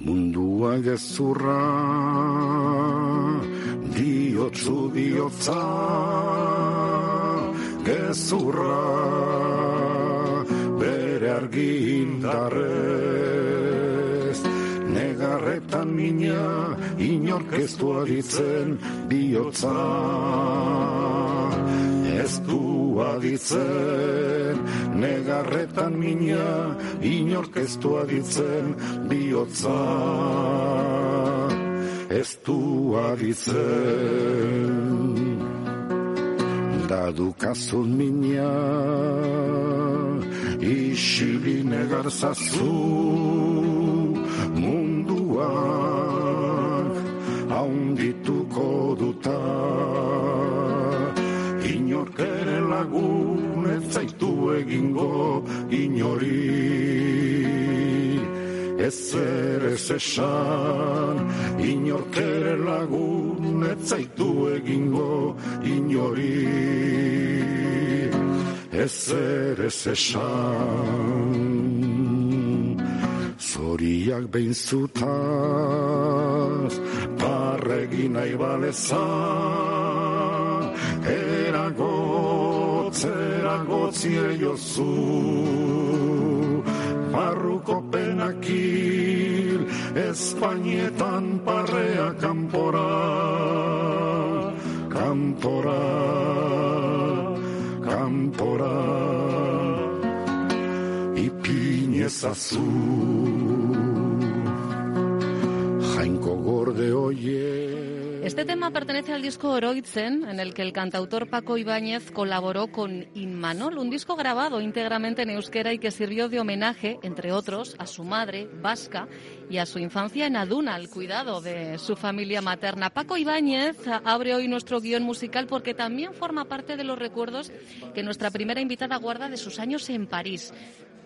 Mundua gezurra Diotzu bihotza Gezurra Bere argindarrez Negarretan mina Inorkeztu aditzen bihotza Ez du aditzen. Negarretan mina Inorkeztu aditzen bihotza. Ez du aditzen. Dadukazun mina Isili negarzazu Munduak Haundituko duta. Inorkere lagun ez zaitu egingo inori. Ez ere esan Inorkere lagun ez zaitu egingo inori. Ez ere esan Zoriak behin zutaz Parregin nahi balezan Eragotz, eragotzi eiozu Barruko penakil Espainietan parrea kanpora Kanpora Kanpora. Ipin ezazu Jainko gorde oie Este tema pertenece al disco Oroitzen, en el que el cantautor Paco Ibáñez colaboró con Inmanol, un disco grabado íntegramente en euskera y que sirvió de homenaje, entre otros, a su madre, vasca, y a su infancia en Aduna, al cuidado de su familia materna. Paco Ibáñez abre hoy nuestro guion musical porque también forma parte de los recuerdos que nuestra primera invitada guarda de sus años en París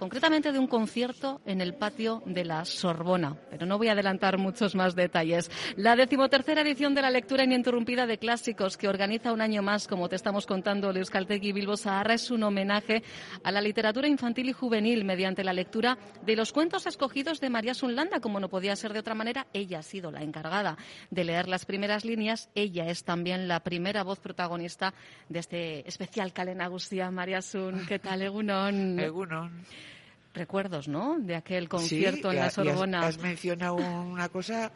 concretamente de un concierto en el patio de la Sorbona. Pero no voy a adelantar muchos más detalles. La decimotercera edición de la lectura ininterrumpida de clásicos que organiza un año más, como te estamos contando, el Euskaltegui Bilbo Sahara, es un homenaje a la literatura infantil y juvenil mediante la lectura de los cuentos escogidos de María Sunlanda. Como no podía ser de otra manera, ella ha sido la encargada de leer las primeras líneas. Ella es también la primera voz protagonista de este especial Calen Agustia. María Sun, ¿qué tal, Egunon? Egunon recuerdos, ¿no? De aquel concierto sí, en la Sorbona. Has, has, mencionado una cosa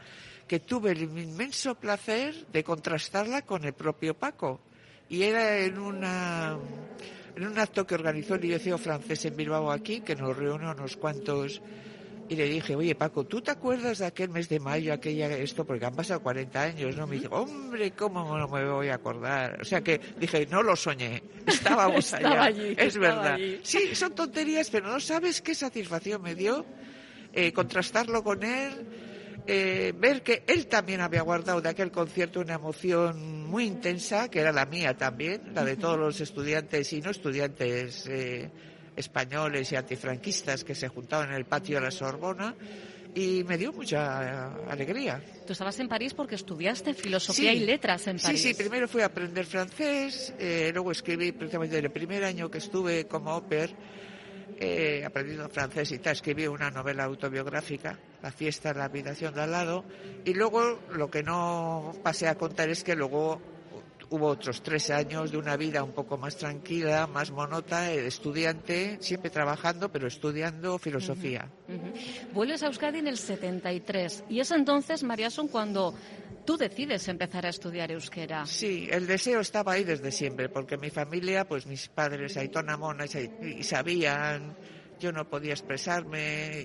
que tuve el inmenso placer de contrastarla con el propio Paco. Y era en una en un acto que organizó el Liceo Francés en Bilbao aquí, que nos reunió unos cuantos y le dije, oye Paco, ¿tú te acuerdas de aquel mes de mayo, aquella esto? Porque han pasado 40 años, ¿no? Me dijo, hombre, ¿cómo no me voy a acordar? O sea que dije, no lo soñé, estábamos estaba allá. Allí, es estaba verdad. Allí. Sí, son tonterías, pero no sabes qué satisfacción me dio eh, contrastarlo con él. Eh, ver que él también había guardado de aquel concierto una emoción muy intensa, que era la mía también, la de todos los estudiantes y no estudiantes eh, españoles y antifranquistas que se juntaban en el patio de la Sorbona y me dio mucha alegría. Tú estabas en París porque estudiaste filosofía sí, y letras en París. Sí, sí, primero fui a aprender francés, eh, luego escribí precisamente el primer año que estuve como oper, eh, aprendiendo francés y tal, escribí una novela autobiográfica, La fiesta en la habitación de al lado, y luego lo que no pasé a contar es que luego hubo otros tres años de una vida un poco más tranquila, más monota, estudiante, siempre trabajando, pero estudiando filosofía. Uh -huh. Uh -huh. Vuelves a Euskadi en el 73 y es entonces, Mariason, cuando tú decides empezar a estudiar euskera. Sí, el deseo estaba ahí desde siempre, porque mi familia, pues mis padres, Aitona Mona, y sabían yo no podía expresarme,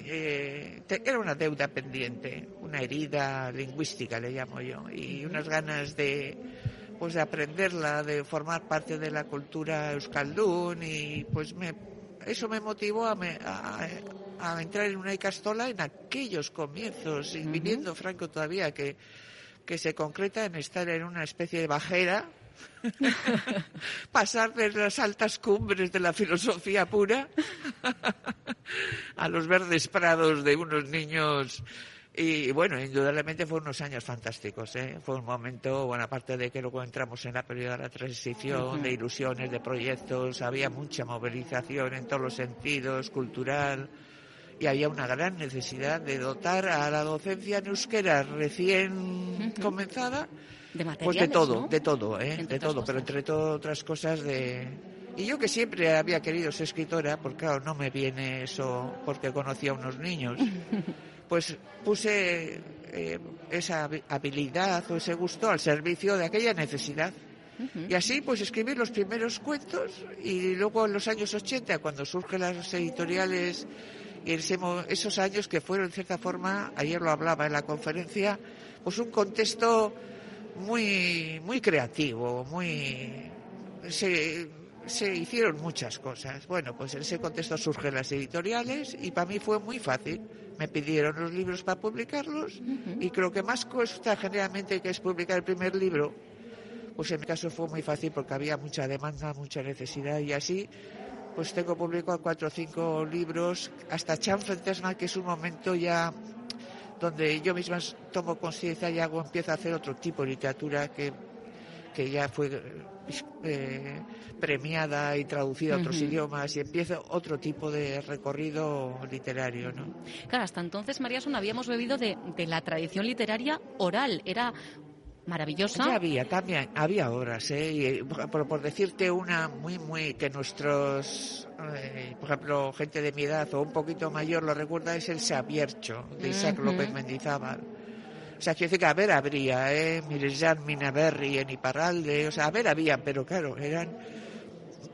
eh, te, era una deuda pendiente, una herida lingüística le llamo yo, y unas ganas de pues de aprenderla, de formar parte de la cultura euskaldún y pues me, eso me motivó a, me- a- a entrar en una Icastola en aquellos comienzos, y viniendo Franco todavía, que, que se concreta en estar en una especie de bajera, pasar de las altas cumbres de la filosofía pura a los verdes prados de unos niños. Y bueno, indudablemente fueron unos años fantásticos. ¿eh? Fue un momento, bueno, aparte de que luego entramos en la periodo de la transición, de ilusiones, de proyectos, había mucha movilización en todos los sentidos, cultural, y había una gran necesidad de dotar a la docencia en euskera recién comenzada De pues de todo, ¿no? de todo, ¿eh? De todo, pero entre todo otras cosas de... Y yo que siempre había querido ser escritora, porque claro, no me viene eso porque conocía a unos niños, pues puse eh, esa habi- habilidad o ese gusto al servicio de aquella necesidad. Y así pues escribí los primeros cuentos y luego en los años 80, cuando surgen las editoriales y esos años que fueron en cierta forma, ayer lo hablaba en la conferencia, pues un contexto muy muy creativo, muy se, se hicieron muchas cosas. Bueno, pues en ese contexto surgen las editoriales y para mí fue muy fácil. Me pidieron los libros para publicarlos y creo que más cuesta generalmente que es publicar el primer libro. Pues en mi caso fue muy fácil porque había mucha demanda, mucha necesidad y así pues tengo publicado cuatro o cinco libros hasta Chan Fantasma que es un momento ya donde yo misma tomo conciencia y hago, empiezo a hacer otro tipo de literatura que, que ya fue eh, premiada y traducida a otros idiomas y empiezo otro tipo de recorrido literario, ¿no? Claro, hasta entonces, María Son, habíamos bebido de, de la tradición literaria oral. Era maravillosa. Ya había, también, había obras, ¿eh? Y, eh, por, por decirte una muy, muy, que nuestros, eh, por ejemplo, gente de mi edad o un poquito mayor lo recuerda, es el Sabiercho, de Isaac. López Mendizábal. O sea, quiero decir que a ver habría, ¿eh? Mirejan Minaberri en Iparralde, o sea, a ver había, pero claro, eran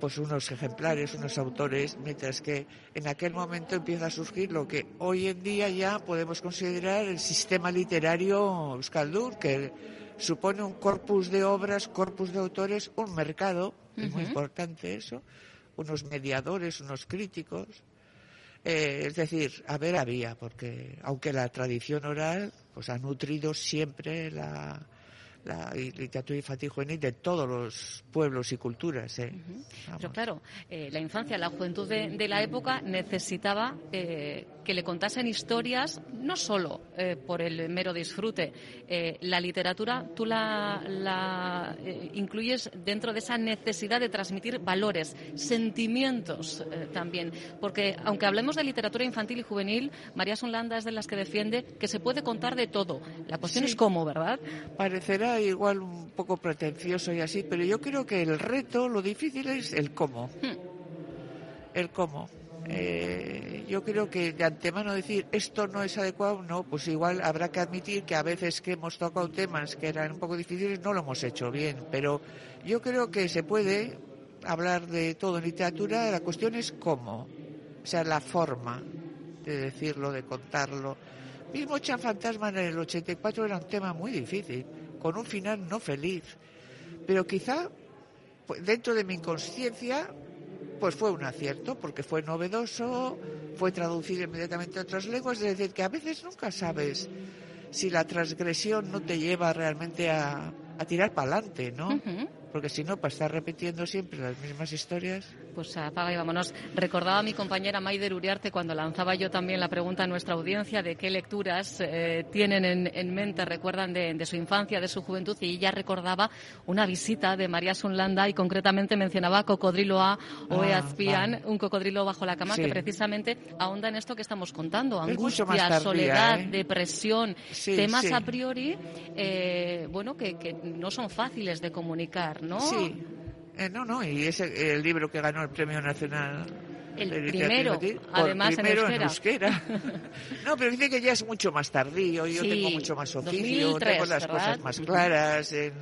pues unos ejemplares, unos autores, mientras que en aquel momento empieza a surgir lo que hoy en día ya podemos considerar el sistema literario Euskaldur, que supone un corpus de obras, corpus de autores, un mercado, es muy importante eso, unos mediadores, unos críticos. Eh, es decir, a ver, había, porque aunque la tradición oral pues ha nutrido siempre la, la literatura infantil juvenil de todos los pueblos y culturas. ¿eh? Pero claro, eh, la infancia, la juventud de, de la época necesitaba eh, que le contasen historias, no solo eh, por el mero disfrute. Eh, la literatura tú la, la, incluyes dentro de esa necesidad de transmitir valores, sentimientos también. Porque aunque hablemos de literatura infantil y juvenil, María Sonlanda es de las que defiende que se puede contar de todo. La cuestión Sí. es cómo, ¿verdad? Parecerá igual un poco pretencioso y así, pero yo creo que el reto, lo difícil es el cómo. Hmm. El cómo. Eh, yo creo que de antemano decir esto no es adecuado, no, pues igual habrá que admitir que a veces que hemos tocado temas que eran un poco difíciles no lo hemos hecho bien, pero yo creo que se puede hablar de todo en literatura, la cuestión es cómo, o sea, la forma de decirlo, de contarlo. Mismo Chan Fantasma en el 84 era un tema muy difícil, con un final no feliz, pero quizá pues, dentro de mi inconsciencia pues fue un acierto porque fue novedoso, fue traducido inmediatamente a otras lenguas, es decir, que a veces nunca sabes si la transgresión no te lleva realmente a, a tirar para adelante, ¿no? Porque si no, para estar repitiendo siempre las mismas historias. Pues apaga y vámonos. Recordaba a mi compañera Maider Uriarte cuando lanzaba yo también la pregunta a nuestra audiencia de qué lecturas eh, tienen en, en mente, recuerdan de, de su infancia, de su juventud, y ella recordaba una visita de María Sunlanda y concretamente mencionaba Cocodrilo A o Ah, Eazpian, vale. un cocodrilo bajo la cama, Sí. que precisamente ahonda en esto que estamos contando. Angustia, tardía, soledad, ¿eh? depresión, Sí, temas sí. a priori, eh, bueno, que, que no son fáciles de comunicar, ¿no? Sí. Eh, no, no, y es el, libro que ganó el Premio Nacional. El primero, por además, en primero en euskera. euskera. no, pero dice que ya es mucho más tardío, yo Sí, tengo mucho más oficio, 2003, tengo las ¿verdad? cosas más claras. en-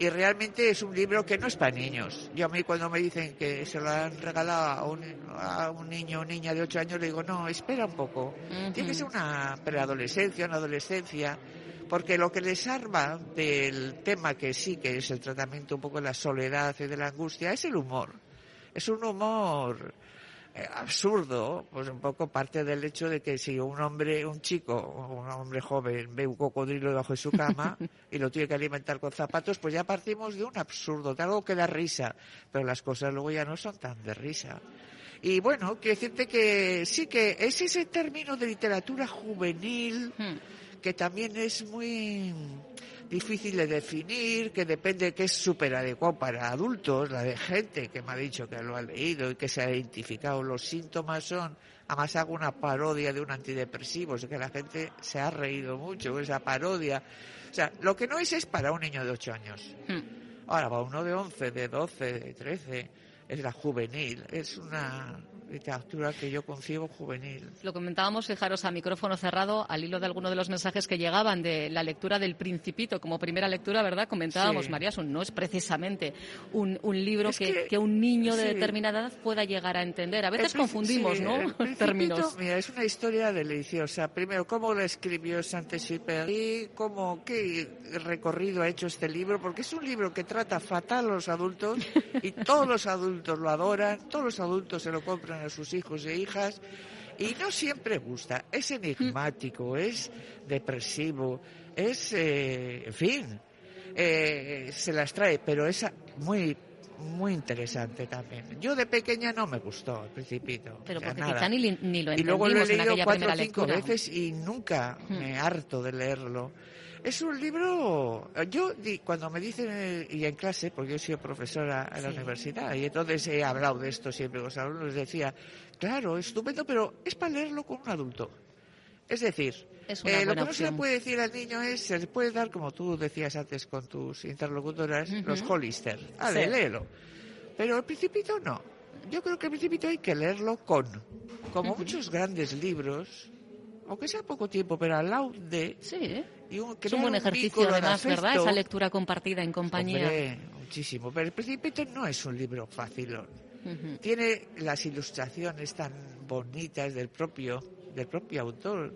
y realmente es un libro que no es para niños. Yo a mí cuando me dicen que se lo han regalado a un, a un niño o niña de 8 años, le digo, no, espera un poco. Tiene que ser una preadolescencia, una adolescencia. Porque lo que les arma del tema que sí que es el tratamiento un poco de la soledad y de la angustia es el humor. Es un humor eh, absurdo, pues un poco parte del hecho de que si un hombre, un chico, un hombre joven ve un cocodrilo debajo de su cama y lo tiene que alimentar con zapatos, pues ya partimos de un absurdo, de algo que da risa, pero las cosas luego ya no son tan de risa. Y bueno, quiero decirte que sí que es ese término de literatura juvenil Hmm. Que también es muy difícil de definir, que depende, que es súper adecuado para adultos, la de gente que me ha dicho que lo ha leído y que se ha identificado. Los síntomas son, además hago una parodia de un antidepresivo, sé que la gente se ha reído mucho con esa parodia. O sea, lo que no es es para un niño de 8 años. Hmm. Ahora, para uno de 11, de 12, de 13, es la juvenil, es una literatura que yo concibo juvenil. Lo comentábamos, fijaros, a micrófono cerrado, al hilo de alguno de los mensajes que llegaban de la lectura del Principito como primera lectura, ¿verdad? Comentábamos, Sí. María, no es precisamente un, un libro que, que- que un niño de sí. determinada edad pueda llegar a entender. A veces El confundimos, sí, ¿no? el Principito, Términos. Mira, es una historia deliciosa. Primero, cómo la escribió Saint-Exupéry, cómo, qué recorrido ha hecho este libro, porque es un libro que trata fatal a los adultos y todos los adultos lo adoran, todos los adultos se lo compran a sus hijos e hijas y no siempre gusta. Es enigmático, es depresivo, es, eh, en fin, eh, se las trae, pero es muy muy interesante también. Yo de pequeña no me gustó el Principito. Pero o sea, porque nada. quizá ni, ni lo Y luego lo he entendimos en leído cuatro o cinco lectura. veces y nunca Hmm. me harto de leerlo. Es un libro, yo di- cuando me dicen, eh, y en clase, porque yo he sido profesora en la universidad, y entonces he hablado de esto siempre con los alumnos, decía, claro, estupendo, pero es para leerlo con un adulto. Es decir, Es eh, lo que no se le puede decir al niño es, se le puede dar, como tú decías antes con tus interlocutoras, los Hollister. Sí. léelo. Pero el Principito no. Yo creo que el Principito hay que leerlo con. Como muchos grandes libros, aunque sea poco tiempo, pero al lado de. Sí, ¿eh? Y un, es un buen ejercicio de además, ¿verdad? Esa lectura compartida en compañía. Hombre, muchísimo. Pero el Principito no es un libro fácil. Ujú. Tiene las ilustraciones tan bonitas del propio, del propio autor.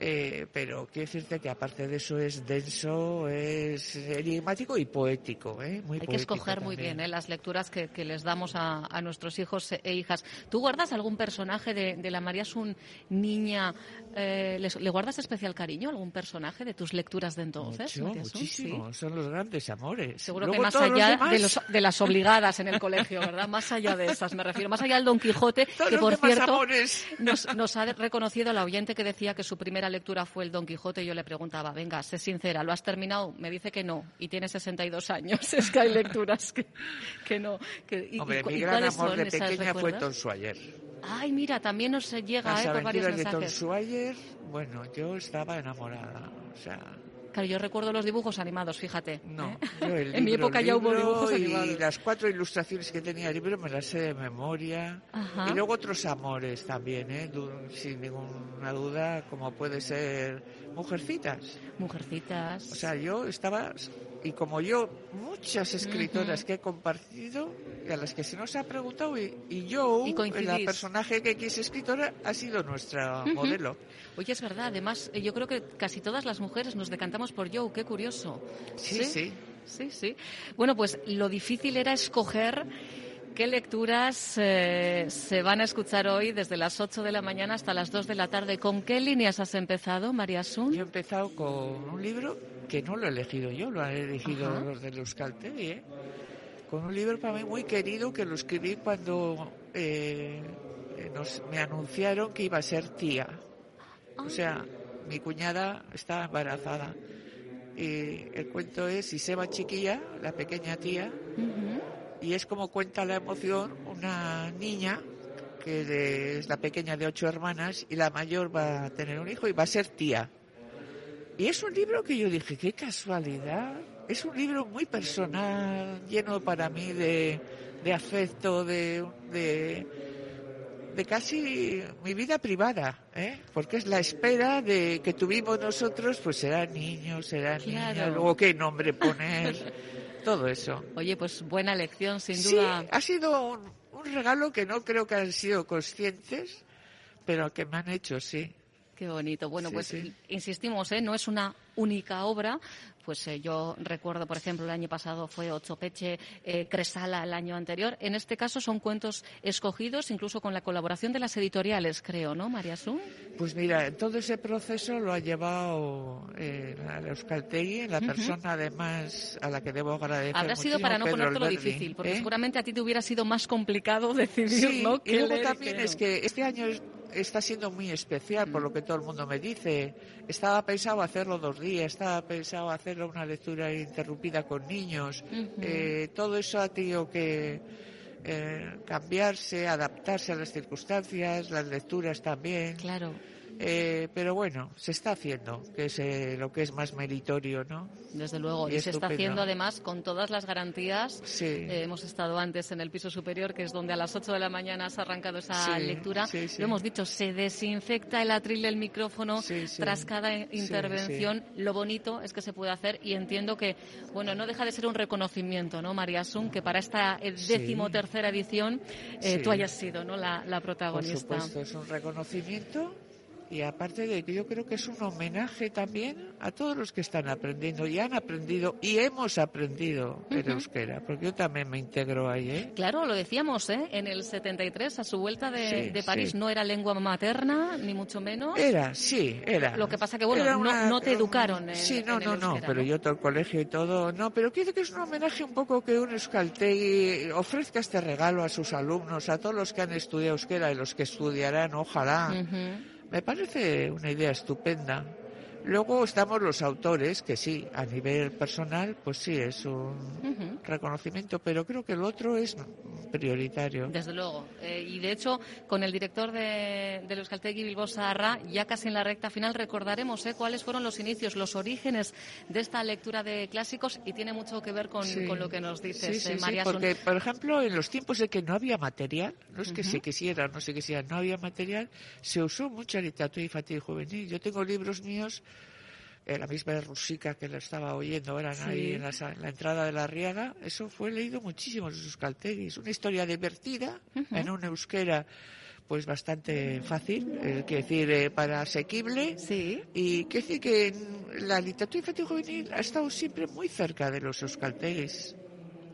Eh, pero quiero decirte que aparte de eso es denso, es enigmático y poético, ¿eh? Muy Hay que escoger muy bien ¿eh? las lecturas que, que les damos a, a nuestros hijos e hijas. ¿Tú guardas algún personaje de, de la María Sun niña? eh, les- ¿Le guardas especial cariño a algún personaje de tus lecturas de entonces? Mucho, muchísimo. Sí. Son los grandes amores. Seguro Luego que más los allá de, los- de las obligadas en el colegio, ¿verdad? Más allá de esas, me refiero. Más allá del Don Quijote, todos que por cierto nos, nos ha reconocido la oyente que decía que su primera lectura fue el Don Quijote. y Yo le preguntaba, venga, sé sincera, ¿lo has terminado? Me dice que no, y tiene 62 años. Es que hay lecturas que, que no. Que, y, Hombre, y mi gran amor de pequeña fue? Tom Sawyer. Ay, mira, también nos llega Las eh, por varios aventuras de Tom mensajes. Sawyer, bueno, yo estaba enamorada. O sea, Claro, yo recuerdo los dibujos animados, fíjate. no. ¿eh? yo el en mi libro, época ya hubo libro dibujos y animados. las cuatro ilustraciones que tenía el libro me las sé de memoria. Ajá. Y luego otros amores también, ¿eh? Sin ninguna duda, como puede ser Mujercitas. Mujercitas. O sea, yo estaba, y como yo, muchas escritoras que he compartido, y a las que se nos ha preguntado, y, y yo, Y la personaje que quise escritora, ha sido nuestra modelo. Oye, es verdad, además, eh, yo creo que casi todas las mujeres nos decantamos por Joe, qué curioso. Sí, sí. Sí, sí. Bueno, pues lo difícil era escoger qué lecturas eh, se van a escuchar hoy desde las 8 de la mañana hasta las 2 de la tarde. ¿Con qué líneas has empezado, María Sun? Yo he empezado con un libro que no lo he elegido yo, lo han elegido Ajá. los de Euskaltegi, ¿eh? Con un libro para mí muy querido que lo escribí cuando eh, eh, nos, me anunciaron que iba a ser tía. O sea, mi cuñada estaba embarazada. Y el cuento es Iseba Chiquilla, la pequeña tía, y es como cuenta la emoción una niña que es la pequeña de ocho hermanas y la mayor va a tener un hijo y va a ser tía. Y es un libro que yo dije, qué casualidad. Es un libro muy personal, lleno para mí de, de afecto, de, de, de casi mi vida privada, ¿eh? porque es la espera de que tuvimos nosotros, pues será niño, será niña, Claro. luego qué nombre poner, todo eso. Oye, pues buena elección, sin Sí, duda. ha sido un, un regalo que no creo que han sido conscientes, pero que me han hecho, sí. Qué bonito. Bueno, Sí, pues sí. insistimos, ¿eh? no es una única obra. Pues eh, yo recuerdo, por ejemplo, el año pasado fue Ochopeche, eh, Cresala el año anterior. En este caso son cuentos escogidos, incluso con la colaboración de las editoriales, creo, ¿no, María Sun? Pues mira, todo ese proceso lo ha llevado eh, la Euskaltegui, la persona además a la que debo agradecer Habrá sido para no ponértelo Alberdi, difícil, porque ¿eh? seguramente a ti te hubiera sido más complicado decidir, Sí, ¿no? y luego también es que este año está siendo muy especial por lo que todo el mundo me dice. Estaba pensado hacerlo dos días, estaba pensado hacerlo una lectura interrumpida con niños. Eh, todo eso ha tenido que eh, cambiarse, adaptarse a las circunstancias, las lecturas también. Claro. Eh, pero bueno, se está haciendo, que es eh, lo que es más meritorio, ¿no? Desde luego, Y y, se está haciendo además con todas las garantías. Sí. Eh, hemos estado antes en el piso superior, que es donde a las 8 de la mañana has arrancado esa Sí, lectura. sí. Lo hemos dicho, se desinfecta el atril del micrófono tras cada intervención. Lo bonito es que se puede hacer y entiendo que, bueno, no deja de ser un reconocimiento, ¿no, María Sun, que para esta eh, decimotercera edición eh, tú hayas sido, ¿no?, la, la Por protagonista. supuesto, es un reconocimiento y aparte de que yo creo que es un homenaje también a todos los que están aprendiendo y han aprendido y hemos aprendido el Ujú. euskera, porque yo también me integro ahí, ¿eh? Claro, lo decíamos, ¿eh? En el 73, a su vuelta de, Sí, de París, sí. no era lengua materna, ni mucho menos. Era, sí, era. Lo que pasa que, bueno, no- no te educaron en- Sí, no, en el no, no, euskera, pero ¿no? yo todo el colegio y todo, no, pero quiero que es un homenaje un poco que un euskaltegui ofrezca este regalo a sus alumnos, a todos los que han estudiado euskera y los que estudiarán, ojalá. Me parece una idea estupenda. Luego estamos los autores, que sí, a nivel personal, pues sí, es un Ujú. reconocimiento, pero creo que el otro es prioritario. Desde luego. Eh, y de hecho, con el director de, del Euskaltegui Bilbao Zaharra, ya casi en la recta final, recordaremos eh, cuáles fueron los inicios, los orígenes de esta lectura de clásicos y tiene mucho que ver con, Sí. con lo que nos dices, Sí, sí, eh, sí, María Sun. porque, por ejemplo, en los tiempos de que no había material, no es que Ujú. se quisiera, no se quisiera, no había material, se usó mucha literatura infantil y juvenil. Yo tengo libros míos, eh, la misma Rusica que la estaba oyendo, eran Sí. ahí en la, sa- en la entrada de la Riaga, eso fue leído muchísimo en sus. Una historia divertida, en un euskera pues bastante fácil, eh, quiero decir, eh, para asequible. Sí. Y quiero decir que la literatura infantil juvenil ha estado siempre muy cerca de los euskalteguis.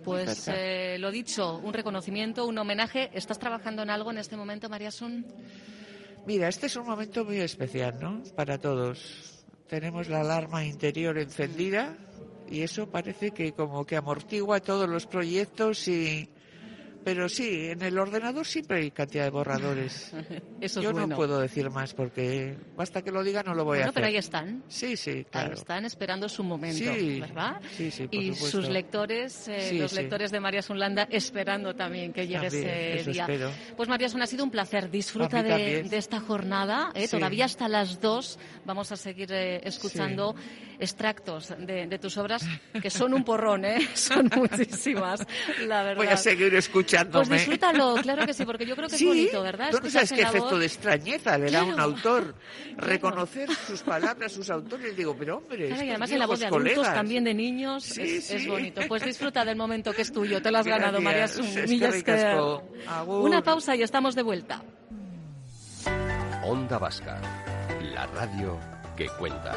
Pues eh, lo dicho, un reconocimiento, un homenaje. ¿Estás trabajando en algo en este momento, María Sun? Mira, este es un momento muy especial, ¿no? Para todos. Tenemos la alarma interior encendida y eso parece que como que amortigua todos los proyectos y... Pero sí, en el ordenador siempre hay cantidad de borradores. Eso es Yo bueno. no puedo decir más porque basta que lo diga no lo voy a hacer. pero ahí están. Sí, sí, Ahí claro. están esperando su momento, Sí, ¿verdad? sí, sí, por y supuesto. sus lectores, eh, Sí, los sí. lectores de María Sunlanda, esperando también que llegue También, ese eso día. espero. Pues María Sun, ha sido un placer. Disfruta de, esta jornada. ¿eh? Todavía hasta las dos vamos a seguir eh, escuchando extractos de, de tus obras, que son un porrón, ¿eh? son muchísimas, la verdad. Voy a seguir escuchándome. Pues disfrútalo, claro que sí, porque yo creo que Sí, es bonito, ¿verdad? ¿Tú no sabes qué efecto voz. de extrañeza le da a un autor? Reconocer sus palabras, sus autores. Digo, pero hombre, Claro, y además en la voz de viejos adultos, colegas. también de niños, Sí, es, sí. es bonito. Pues disfruta del momento que es tuyo, te lo has ganado, María. Es que. Agur. Una pausa y estamos de vuelta. Onda Vasca, la radio que cuenta.